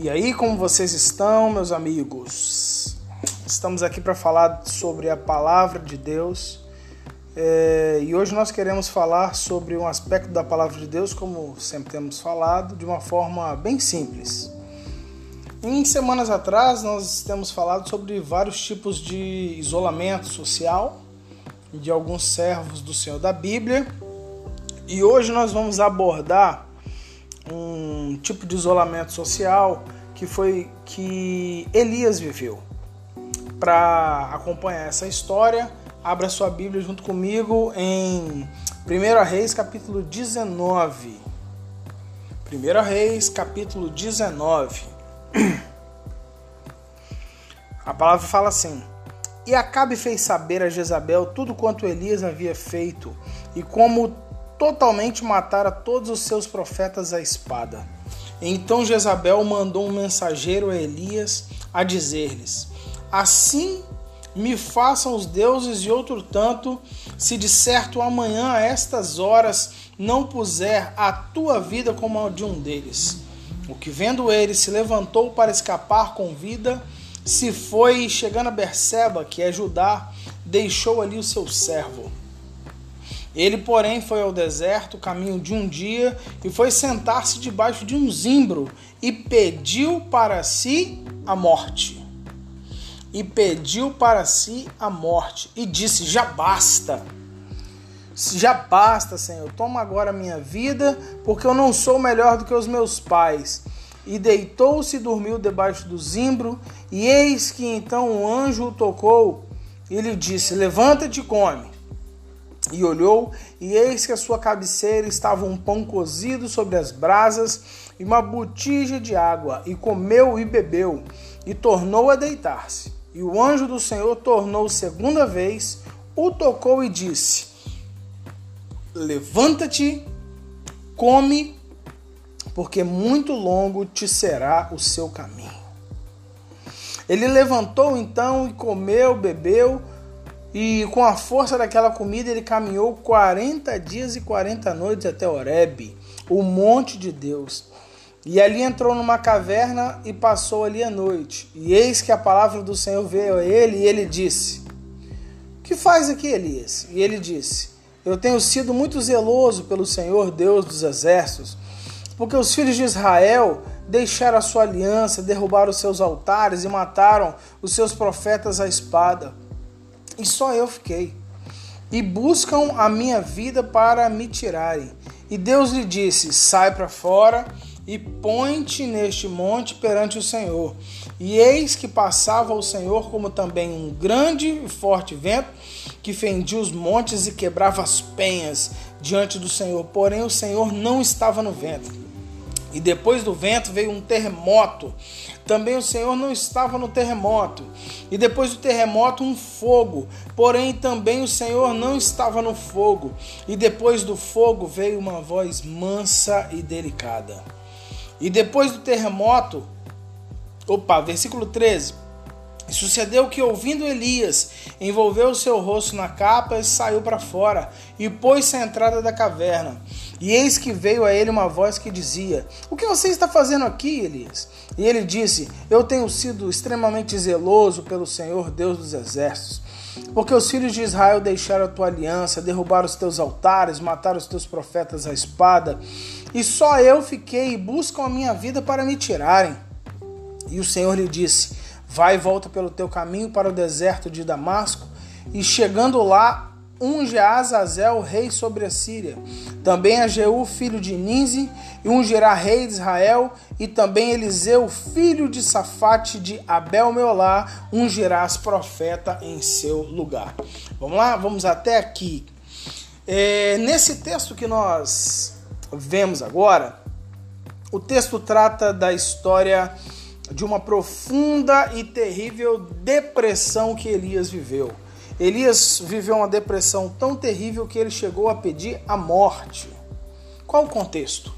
E aí, como vocês estão, meus amigos? Estamos aqui para falar sobre a palavra de Deus. É, e hoje nós queremos falar sobre um aspecto da palavra de Deus, como sempre temos falado, de uma forma bem simples. Em semanas atrás, nós temos falado sobre vários tipos de isolamento social de alguns servos do Senhor da Bíblia. E hoje nós vamos abordar um tipo de isolamento social que foi que Elias viveu. Para acompanhar essa história, abra sua Bíblia junto comigo em 1 Reis, capítulo 19. 1 Reis, capítulo 19. A palavra fala assim: E Acabe fez saber a Jezabel tudo quanto Elias havia feito e como totalmente matara todos os seus profetas à espada. Então Jezabel mandou um mensageiro a Elias a dizer-lhes: Assim me façam os deuses e outro tanto, se de certo amanhã a estas horas não puser a tua vida como a de um deles. O que vendo ele se levantou para escapar com vida, se foi chegando a Berseba, que é Judá, deixou ali o seu servo. Ele, porém, foi ao deserto, caminho de um dia, e foi sentar-se debaixo de um zimbro e pediu para si a morte. E pediu para si a morte e disse: Já basta. Já basta, Senhor. Toma agora a minha vida, porque eu não sou melhor do que os meus pais. E deitou-se e dormiu debaixo do zimbro, e eis que então um anjo o tocou e lhe disse: Levanta-te e come. E olhou, e eis que a sua cabeceira estava um pão cozido sobre as brasas e uma botija de água, e comeu e bebeu, e tornou a deitar-se. E o anjo do Senhor tornou segunda vez, o tocou e disse: Levanta-te, come, porque muito longo te será o seu caminho. Ele levantou então e comeu, bebeu, e com a força daquela comida ele caminhou 40 dias e 40 noites até Horebe, o monte de Deus. E ali entrou numa caverna e passou ali a noite. E eis que a palavra do Senhor veio a ele e ele disse: Que faz aqui, Elias? E ele disse: Eu tenho sido muito zeloso pelo Senhor Deus dos exércitos, porque os filhos de Israel deixaram a sua aliança, derrubaram os seus altares e mataram os seus profetas à espada e só eu fiquei. E buscam a minha vida para me tirarem. E Deus lhe disse: Sai para fora e põe-te neste monte perante o Senhor. E eis que passava o Senhor como também um grande e forte vento que fendia os montes e quebrava as penhas diante do Senhor. Porém, o Senhor não estava no vento. E depois do vento veio um terremoto. Também o Senhor não estava no terremoto. E depois do terremoto, um fogo. Porém, também o Senhor não estava no fogo. E depois do fogo veio uma voz mansa e delicada. E depois do terremoto, opa, versículo 13. E sucedeu que, ouvindo Elias, envolveu o seu rosto na capa e saiu para fora, e pôs-se à entrada da caverna. E eis que veio a ele uma voz que dizia: O que você está fazendo aqui, Elias? E ele disse: Eu tenho sido extremamente zeloso pelo Senhor Deus dos exércitos. Porque os filhos de Israel deixaram a tua aliança, derrubaram os teus altares, mataram os teus profetas à espada, e só eu fiquei e buscam a minha vida para me tirarem. E o Senhor lhe disse: Vai e volta pelo teu caminho para o deserto de Damasco, e chegando lá, unge a Azazel rei sobre a Síria. Também a Jeú, filho de Ninzi, e ungirá rei de Israel, e também Eliseu, filho de Safate de Abel Meolá, ungirás profeta em seu lugar. Vamos lá? Vamos até aqui. É, nesse texto que nós vemos agora, o texto trata da história de uma profunda e terrível depressão que Elias viveu. Elias viveu uma depressão tão terrível que ele chegou a pedir a morte. Qual o contexto?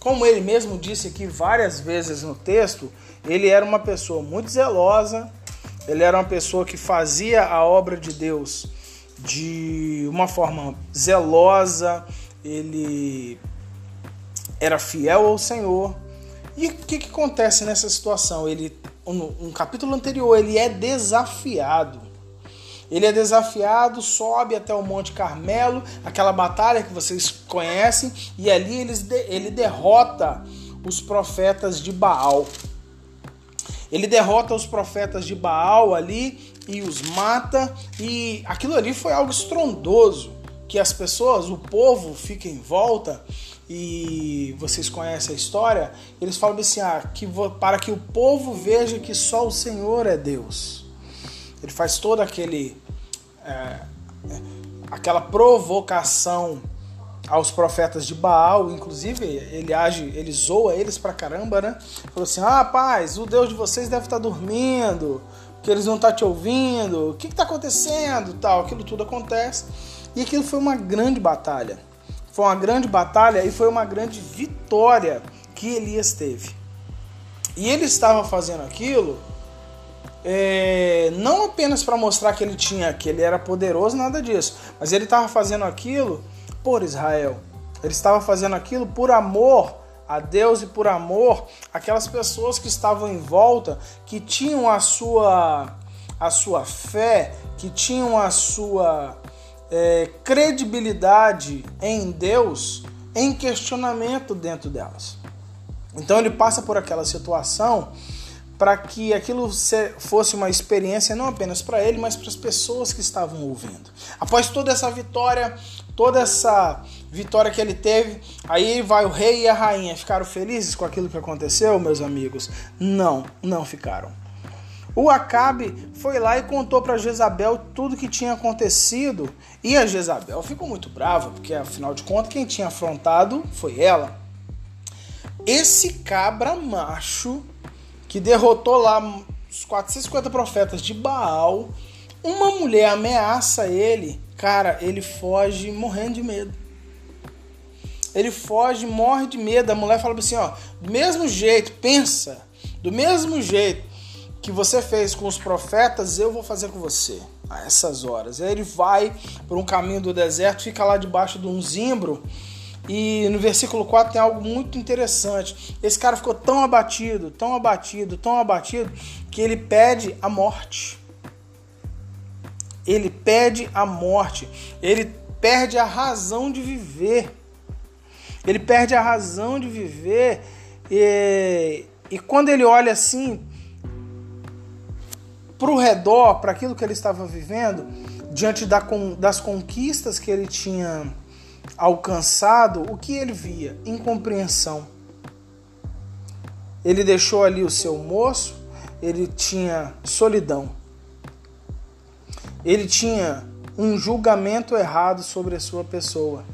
Como ele mesmo disse aqui várias vezes no texto, ele era uma pessoa muito zelosa, ele era uma pessoa que fazia a obra de Deus de uma forma zelosa, ele era fiel ao Senhor E o que, que acontece nessa situação? Ele, no, capítulo anterior, ele é desafiado. Ele é desafiado, sobe até o Monte Carmelo, aquela batalha que vocês conhecem, e ali eles, ele derrota os profetas de Baal. Ele derrota os profetas de Baal ali e os mata, e aquilo ali foi algo estrondoso, que as pessoas, o povo fica em volta e vocês conhecem a história, eles falam assim: ah, que para que o povo veja que só o Senhor é Deus. Ele faz toda aquele é, aquela provocação aos profetas de Baal, inclusive ele age, ele zoa eles pra caramba, né? Falou assim: ah, rapaz, o Deus de vocês deve estar tá dormindo, que eles não estão tá te ouvindo, o que está acontecendo? Tal, aquilo tudo acontece. E aquilo foi uma grande batalha. Foi uma grande batalha e foi uma grande vitória que Elias teve. E ele estava fazendo aquilo é, não apenas para mostrar que ele tinha, que ele era poderoso, nada disso, mas ele estava fazendo aquilo por Israel. Ele estava fazendo aquilo por amor a Deus e por amor aquelas pessoas que estavam em volta, que tinham a sua a sua fé, que tinham a sua é, credibilidade em Deus em questionamento dentro delas. Então ele passa por aquela situação para que aquilo fosse uma experiência não apenas para ele, mas para as pessoas que estavam ouvindo. Após toda essa vitória, toda essa vitória que ele teve, aí vai o rei e a rainha. Ficaram felizes com aquilo que aconteceu, meus amigos? Não, não ficaram. O Acabe foi lá e contou para Jezabel tudo que tinha acontecido, e a Jezabel ficou muito brava, porque afinal de contas quem tinha afrontado foi ela. Esse cabra macho que derrotou lá os 450 profetas de Baal, uma mulher ameaça ele, cara, ele foge morrendo de medo. Ele foge, morre de medo. A mulher fala assim, ó, do mesmo jeito, pensa, do mesmo jeito que você fez com os profetas, eu vou fazer com você a essas horas. Aí ele vai por um caminho do deserto, fica lá debaixo de um zimbro e no versículo 4 tem algo muito interessante. Esse cara ficou tão abatido, tão abatido, tão abatido, que ele pede a morte. Ele pede a morte. Ele perde a razão de viver. Ele perde a razão de viver. E, e quando ele olha assim para o redor, para aquilo que ele estava vivendo, diante da, das conquistas que ele tinha alcançado, o que ele via? Incompreensão. Ele deixou ali o seu moço, ele tinha solidão. Ele tinha um julgamento errado sobre a sua pessoa.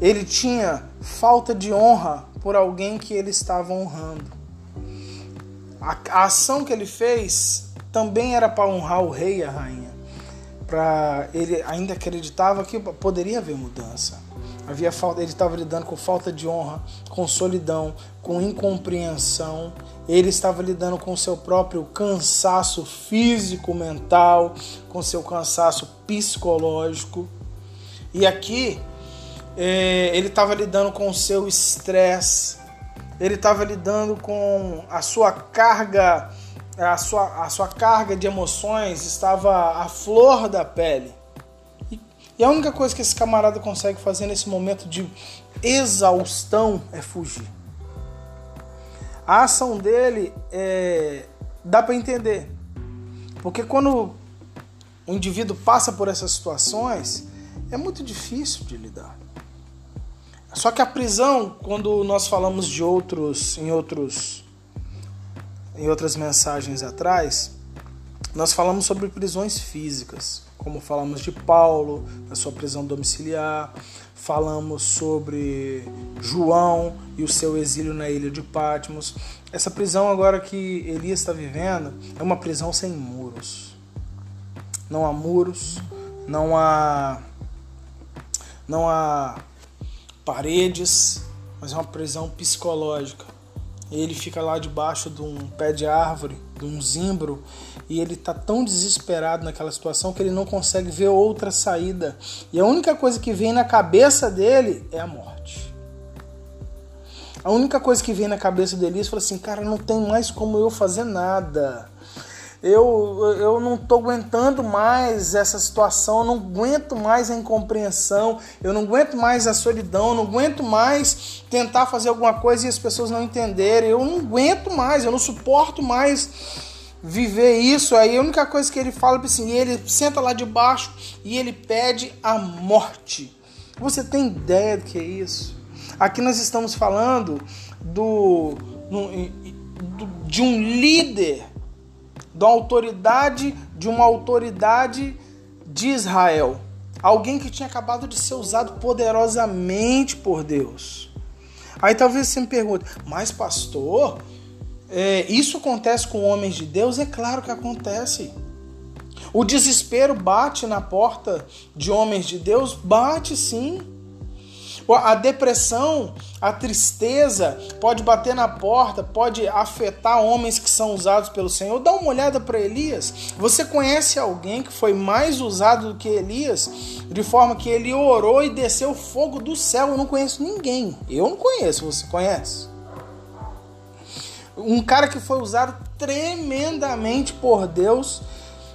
Ele tinha falta de honra por alguém que ele estava honrando. A, a ação que ele fez também era para honrar o rei e a rainha para ele ainda acreditava que poderia haver mudança. Havia falta, ele estava lidando com falta de honra, com solidão, com incompreensão. Ele estava lidando com seu próprio cansaço físico, mental, com seu cansaço psicológico. E aqui é, ele estava lidando com seu estresse. Ele estava lidando com a sua carga a sua, a sua carga de emoções estava à flor da pele. E, a única coisa que esse camarada consegue fazer nesse momento de exaustão é fugir. A ação dele é, dá para entender. Porque quando o indivíduo passa por essas situações, é muito difícil de lidar. Só que a prisão, quando nós falamos de outros em outros em outras mensagens atrás, nós falamos sobre prisões físicas, como falamos de Paulo, na sua prisão domiciliar, falamos sobre João e o seu exílio na ilha de Patmos. Essa prisão agora que Elias está vivendo é uma prisão sem muros. Não há muros, não há não há paredes, mas é uma prisão psicológica ele fica lá debaixo de um pé de árvore, de um zimbro, e ele está tão desesperado naquela situação que ele não consegue ver outra saída. E a única coisa que vem na cabeça dele é a morte. A única coisa que vem na cabeça do Elias foi assim, cara, não tem mais como eu fazer nada. Eu, eu não estou aguentando mais essa situação, eu não aguento mais a incompreensão, eu não aguento mais a solidão, eu não aguento mais tentar fazer alguma coisa e as pessoas não entenderem, eu não aguento mais, eu não suporto mais viver isso. Aí a única coisa que ele fala assim, ele senta lá debaixo e ele pede a morte. Você tem ideia do que é isso? Aqui nós estamos falando do, do de um líder, da autoridade, de uma autoridade de Israel. Alguém que tinha acabado de ser usado poderosamente por Deus. Aí talvez você me pergunte, mas pastor, é, isso acontece com homens de Deus? É claro que acontece. O desespero bate na porta de homens de Deus? Bate sim. A depressão, a tristeza pode bater na porta, pode afetar homens que são usados pelo Senhor. Dá uma olhada para Elias. Você conhece alguém que foi mais usado do que Elias, de forma que ele orou e desceu fogo do céu? Eu não conheço ninguém. Eu não conheço. Você conhece? Um cara que foi usado tremendamente por Deus.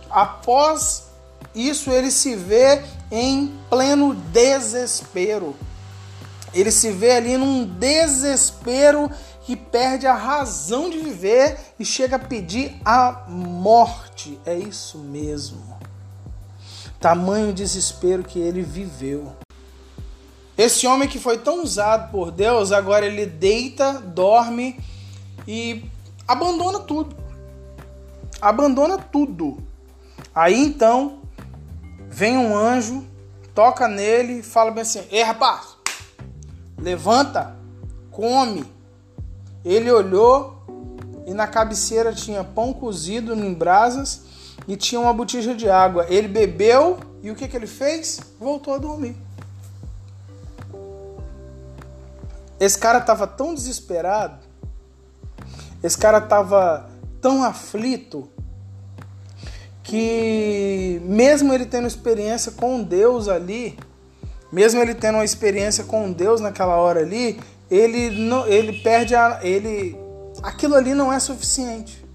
Após isso, ele se vê em pleno desespero. Ele se vê ali num desespero que perde a razão de viver e chega a pedir a morte. É isso mesmo. Tamanho desespero que ele viveu. Esse homem que foi tão usado por Deus, agora ele deita, dorme e abandona tudo. Abandona tudo. Aí então vem um anjo, toca nele e fala bem assim: Ei rapaz, levanta, come. Ele olhou e na cabeceira tinha pão cozido em brasas e tinha uma botija de água. Ele bebeu e o que, que ele fez? Voltou a dormir. Esse cara estava tão desesperado esse cara estava tão aflito que mesmo ele tendo experiência com Deus ali, mesmo ele tendo uma experiência com Deus naquela hora ali, ele não, ele perde a, ele aquilo ali não é suficiente.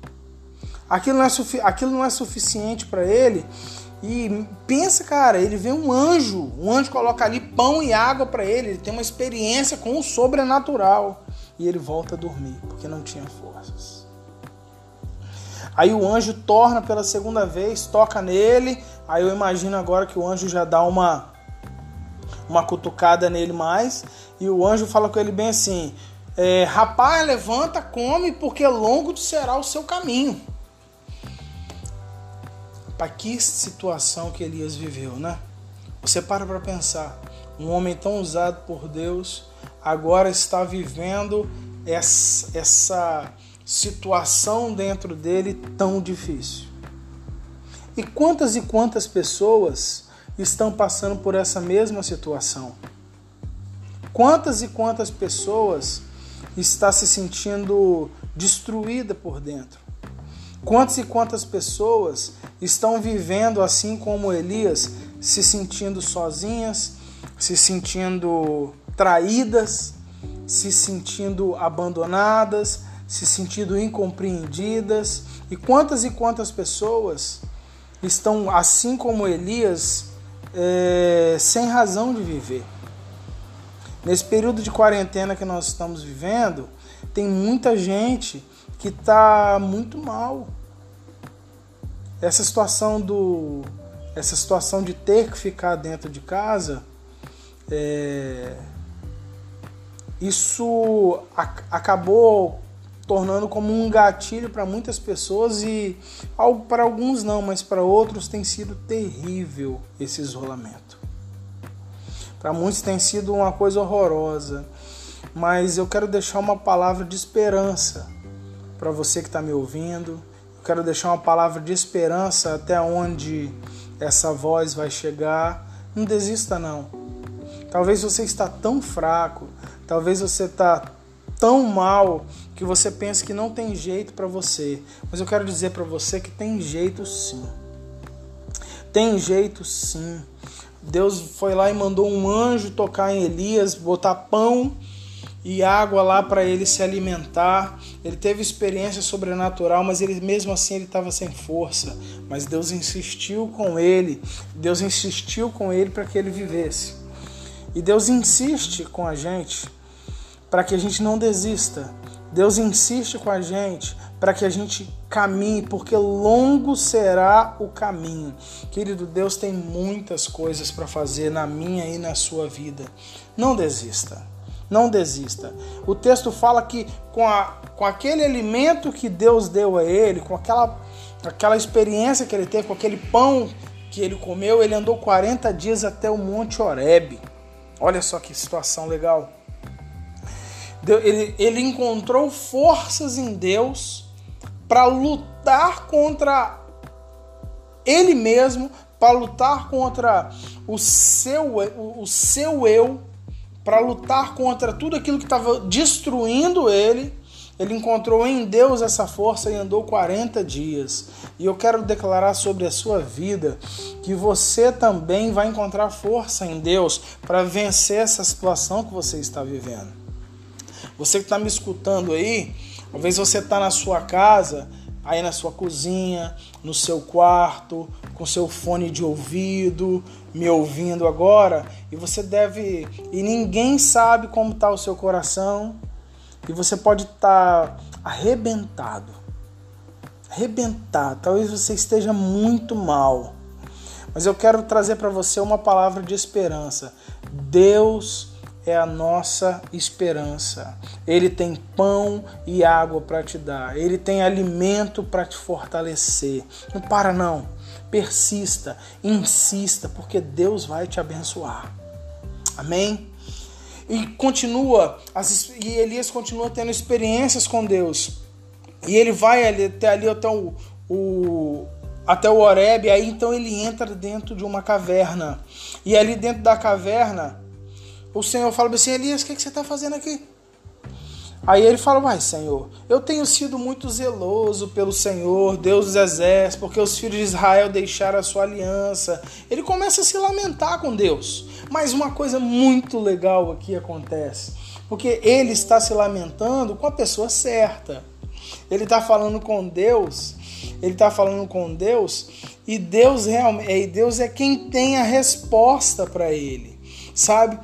Aquilo não é, sufi, aquilo não é suficiente para ele. E pensa, cara, ele vê um anjo, um anjo coloca ali pão e água para ele, ele tem uma experiência com o sobrenatural e ele volta a dormir, porque não tinha forças. Aí o anjo torna pela segunda vez, toca nele. Aí eu imagino agora que o anjo já dá uma uma cutucada nele mais e o anjo fala com ele bem assim: é, rapaz, levanta, come, porque longo será o seu caminho. Para que situação que Elias viveu, né? Você para para pensar, um homem tão usado por Deus agora está vivendo essa, essa situação dentro dele tão difícil. E quantas e quantas pessoas estão passando por essa mesma situação? Quantas e quantas pessoas está se sentindo destruída por dentro? Quantas e quantas pessoas estão vivendo assim como Elias, se sentindo sozinhas, se sentindo traídas, se sentindo abandonadas, se sentindo incompreendidas. E quantas e quantas pessoas estão, assim como Elias, é, sem razão de viver. Nesse período de quarentena que nós estamos vivendo, tem muita gente que está muito mal. Essa situação do, essa situação de ter que ficar dentro de casa, é, isso acabou tornando como um gatilho para muitas pessoas e para alguns não, mas para outros tem sido terrível esse isolamento. Para muitos tem sido uma coisa horrorosa, mas eu quero deixar uma palavra de esperança para você que está me ouvindo. Eu quero deixar uma palavra de esperança até onde essa voz vai chegar. Não desista não. Talvez você está tão fraco, Talvez você está tão mal que você pense que não tem jeito para você. Mas eu quero dizer para você que tem jeito sim. Tem jeito sim. Deus foi lá e mandou um anjo tocar em Elias, botar pão e água lá para ele se alimentar. Ele teve experiência sobrenatural, mas ele mesmo assim ele estava sem força. Mas Deus insistiu com ele. Deus insistiu com ele para que ele vivesse. E Deus insiste com a gente para que a gente não desista. Deus insiste com a gente para que a gente caminhe, porque longo será o caminho. Querido, Deus tem muitas coisas para fazer na minha e na sua vida. Não desista. Não desista. O texto fala que com, a, com aquele alimento que Deus deu a ele, com aquela, aquela experiência que ele teve, com aquele pão que ele comeu, ele andou 40 dias até o Monte Horebe. Olha só que situação legal. Ele, ele encontrou forças em Deus para lutar contra ele mesmo, para lutar contra o seu, o, o seu eu, para lutar contra tudo aquilo que estava destruindo ele. Ele encontrou em Deus essa força e andou 40 dias. E eu quero declarar sobre a sua vida que você também vai encontrar força em Deus para vencer essa situação que você está vivendo. Você que está me escutando aí, talvez você está na sua casa, aí na sua cozinha, no seu quarto, com seu fone de ouvido, me ouvindo agora, e você deve. E ninguém sabe como está o seu coração, e você pode estar tá arrebentado. Arrebentado. Talvez você esteja muito mal. Mas eu quero trazer para você uma palavra de esperança. Deus é a nossa esperança. Ele tem pão e água para te dar. Ele tem alimento para te fortalecer. Não para não persista, insista, porque Deus vai te abençoar. Amém? E continua, as, e Elias continua tendo experiências com Deus. E ele vai ali, até ali até o, o até o Oreb, aí então ele entra dentro de uma caverna. E ali dentro da caverna, o Senhor fala assim: Elias, o que, que você está fazendo aqui? Aí ele fala: Vai, Senhor, eu tenho sido muito zeloso pelo Senhor, Deus dos exércitos, porque os filhos de Israel deixaram a sua aliança. Ele começa a se lamentar com Deus. Mas uma coisa muito legal aqui acontece, porque ele está se lamentando com a pessoa certa. Ele está falando com Deus, ele está falando com Deus, e Deus realmente, e Deus é quem tem a resposta para ele, sabe?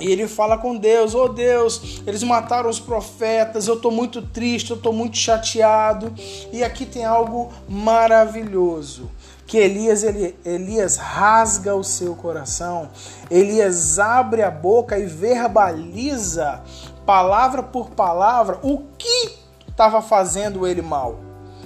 E ele fala com Deus: "Oh Deus, eles mataram os profetas. Eu estou muito triste, eu estou muito chateado". E aqui tem algo maravilhoso que Elias, ele, Elias rasga o seu coração, Elias abre a boca e verbaliza, palavra por palavra, o que estava fazendo ele mal.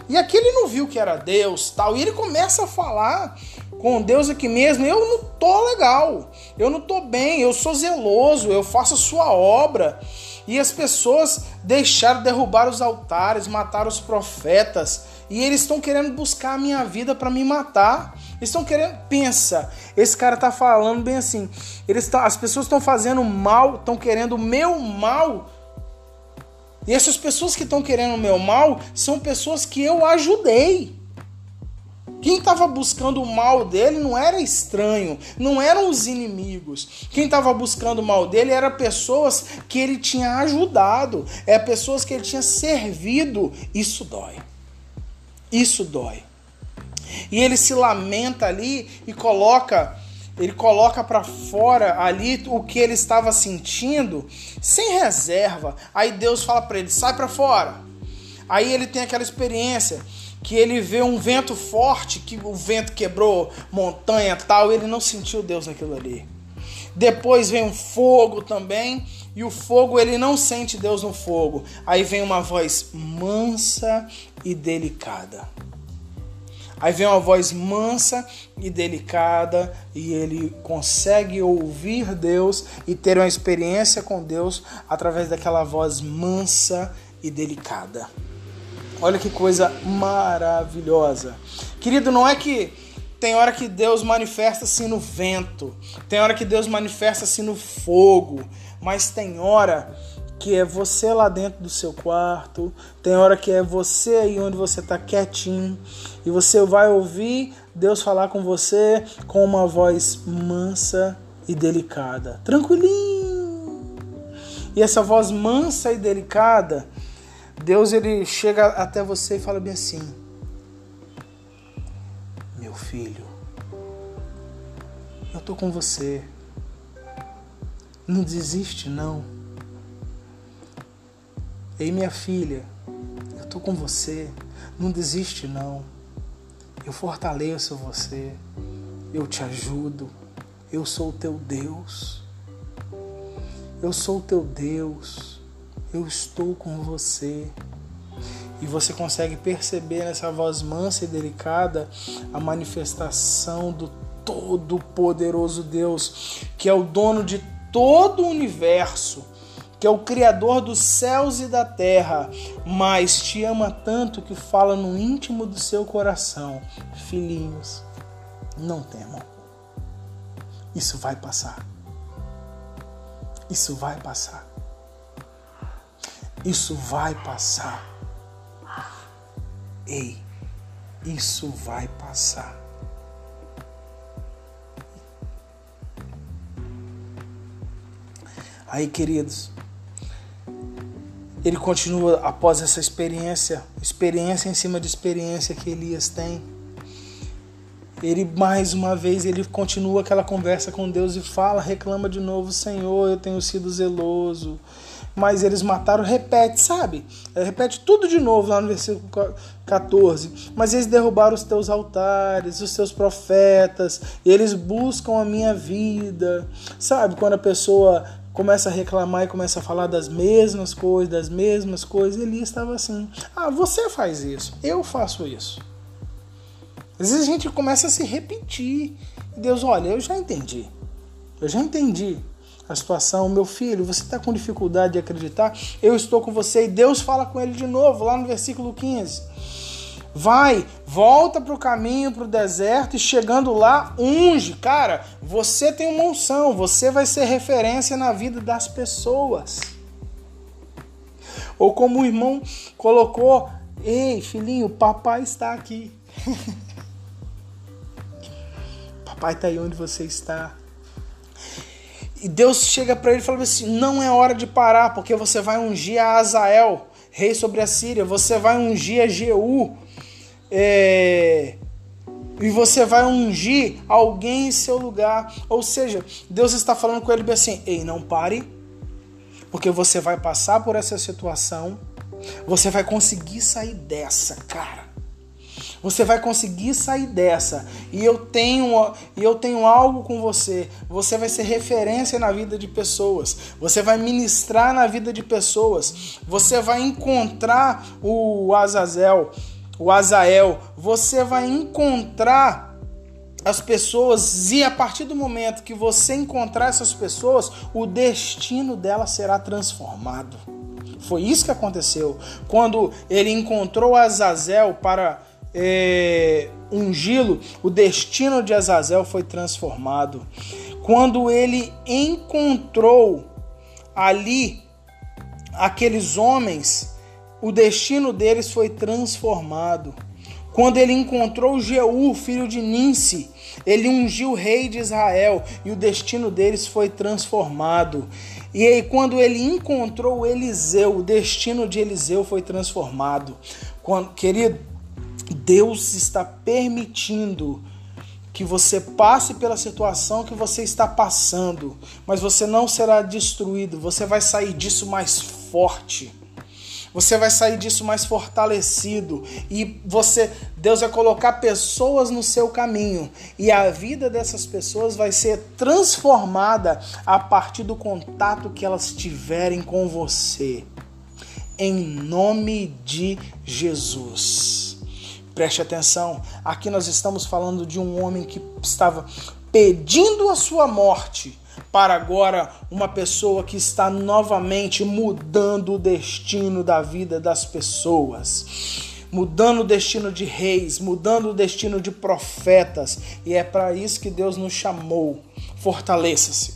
E aqui ele não viu que era Deus, tal, e ele começa a falar com Deus aqui mesmo, eu não tô legal, eu não tô bem, eu sou zeloso, eu faço a sua obra. E as pessoas deixaram derrubar os altares, matar os profetas, e eles estão querendo buscar a minha vida para me matar. Eles estão querendo, pensa, esse cara tá falando bem assim. Eles tão, as pessoas estão fazendo mal, estão querendo o meu mal. E essas pessoas que estão querendo o meu mal são pessoas que eu ajudei. Quem estava buscando o mal dele não era estranho, não eram os inimigos. Quem estava buscando o mal dele eram pessoas que ele tinha ajudado, é pessoas que ele tinha servido. Isso dói. Isso dói. E ele se lamenta ali e coloca ele coloca para fora ali o que ele estava sentindo, sem reserva. Aí Deus fala para ele: sai para fora. Aí ele tem aquela experiência que ele vê um vento forte, que o vento quebrou montanha tal, ele não sentiu Deus naquilo ali. Depois vem um fogo também, e o fogo ele não sente Deus no fogo. Aí vem uma voz mansa e delicada. Aí vem uma voz mansa e delicada e ele consegue ouvir Deus e ter uma experiência com Deus através daquela voz mansa e delicada. Olha que coisa maravilhosa. Querido, não é que tem hora que Deus manifesta-se no vento, tem hora que Deus manifesta-se no fogo, mas tem hora que é você lá dentro do seu quarto, tem hora que é você aí onde você está quietinho e você vai ouvir Deus falar com você com uma voz mansa e delicada, tranquilinho. E essa voz mansa e delicada, Deus ele chega até você e fala bem assim: Meu filho, eu tô com você. Não desiste não. Ei, minha filha, eu tô com você. Não desiste não. Eu fortaleço você. Eu te ajudo. Eu sou o teu Deus. Eu sou o teu Deus. Eu estou com você. E você consegue perceber nessa voz mansa e delicada a manifestação do Todo-Poderoso Deus, que é o dono de todo o universo, que é o Criador dos céus e da terra, mas te ama tanto que fala no íntimo do seu coração: Filhinhos, não temam. Isso vai passar. Isso vai passar. Isso vai passar. Ei, isso vai passar. Aí, queridos, ele continua após essa experiência, experiência em cima de experiência que Elias tem. Ele mais uma vez ele continua aquela conversa com Deus e fala, reclama de novo, Senhor, eu tenho sido zeloso. Mas eles mataram, repete, sabe? Repete tudo de novo lá no versículo 14. Mas eles derrubaram os teus altares, os teus profetas, e eles buscam a minha vida. Sabe? Quando a pessoa começa a reclamar e começa a falar das mesmas coisas, das mesmas coisas. Elias estava assim: Ah, você faz isso, eu faço isso. Às vezes a gente começa a se repetir. Deus, olha, eu já entendi. Eu já entendi a situação. Meu filho, você está com dificuldade de acreditar? Eu estou com você. E Deus fala com ele de novo, lá no versículo 15. Vai, volta para o caminho, para o deserto e chegando lá, unge. Cara, você tem uma unção, você vai ser referência na vida das pessoas. Ou como o irmão colocou, ei, filhinho, papai está aqui. papai está aí onde você está. E Deus chega para ele e fala assim: não é hora de parar, porque você vai ungir a Azael, rei sobre a Síria, você vai ungir a Jeú, é, e você vai ungir alguém em seu lugar. Ou seja, Deus está falando com ele assim: ei, não pare, porque você vai passar por essa situação, você vai conseguir sair dessa, cara. Você vai conseguir sair dessa. E eu tenho, eu tenho algo com você. Você vai ser referência na vida de pessoas. Você vai ministrar na vida de pessoas. Você vai encontrar o Azazel o Azael, você vai encontrar as pessoas e a partir do momento que você encontrar essas pessoas, o destino delas será transformado. Foi isso que aconteceu quando ele encontrou Azazel para é, ungí-lo. O destino de Azazel foi transformado. Quando ele encontrou ali aqueles homens o destino deles foi transformado. Quando ele encontrou Jeú, filho de Ninsi, ele ungiu o rei de Israel e o destino deles foi transformado. E aí, quando ele encontrou Eliseu, o destino de Eliseu foi transformado. Quando, querido, Deus está permitindo que você passe pela situação que você está passando, mas você não será destruído, você vai sair disso mais forte. Você vai sair disso mais fortalecido e você, Deus vai colocar pessoas no seu caminho e a vida dessas pessoas vai ser transformada a partir do contato que elas tiverem com você. Em nome de Jesus. Preste atenção, aqui nós estamos falando de um homem que estava pedindo a sua morte para agora uma pessoa que está novamente mudando o destino da vida das pessoas. Mudando o destino de reis, mudando o destino de profetas, e é para isso que Deus nos chamou. Fortaleça-se,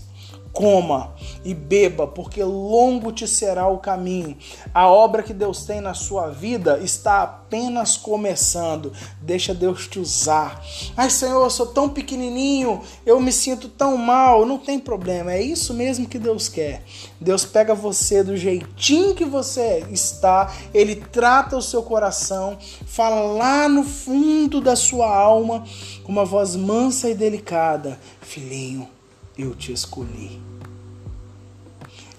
coma e beba, porque longo te será o caminho. A obra que Deus tem na sua vida está apenas começando. Deixa Deus te usar. Ai, Senhor, eu sou tão pequenininho, eu me sinto tão mal. Não tem problema, é isso mesmo que Deus quer. Deus pega você do jeitinho que você está, ele trata o seu coração, fala lá no fundo da sua alma com uma voz mansa e delicada: Filhinho, eu te escolhi.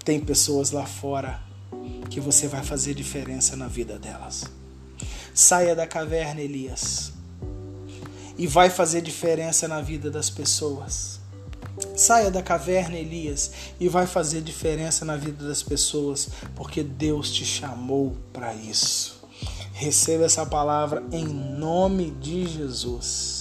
Tem pessoas lá fora que você vai fazer diferença na vida delas. Saia da caverna, Elias, e vai fazer diferença na vida das pessoas. Saia da caverna, Elias, e vai fazer diferença na vida das pessoas, porque Deus te chamou para isso. Receba essa palavra em nome de Jesus.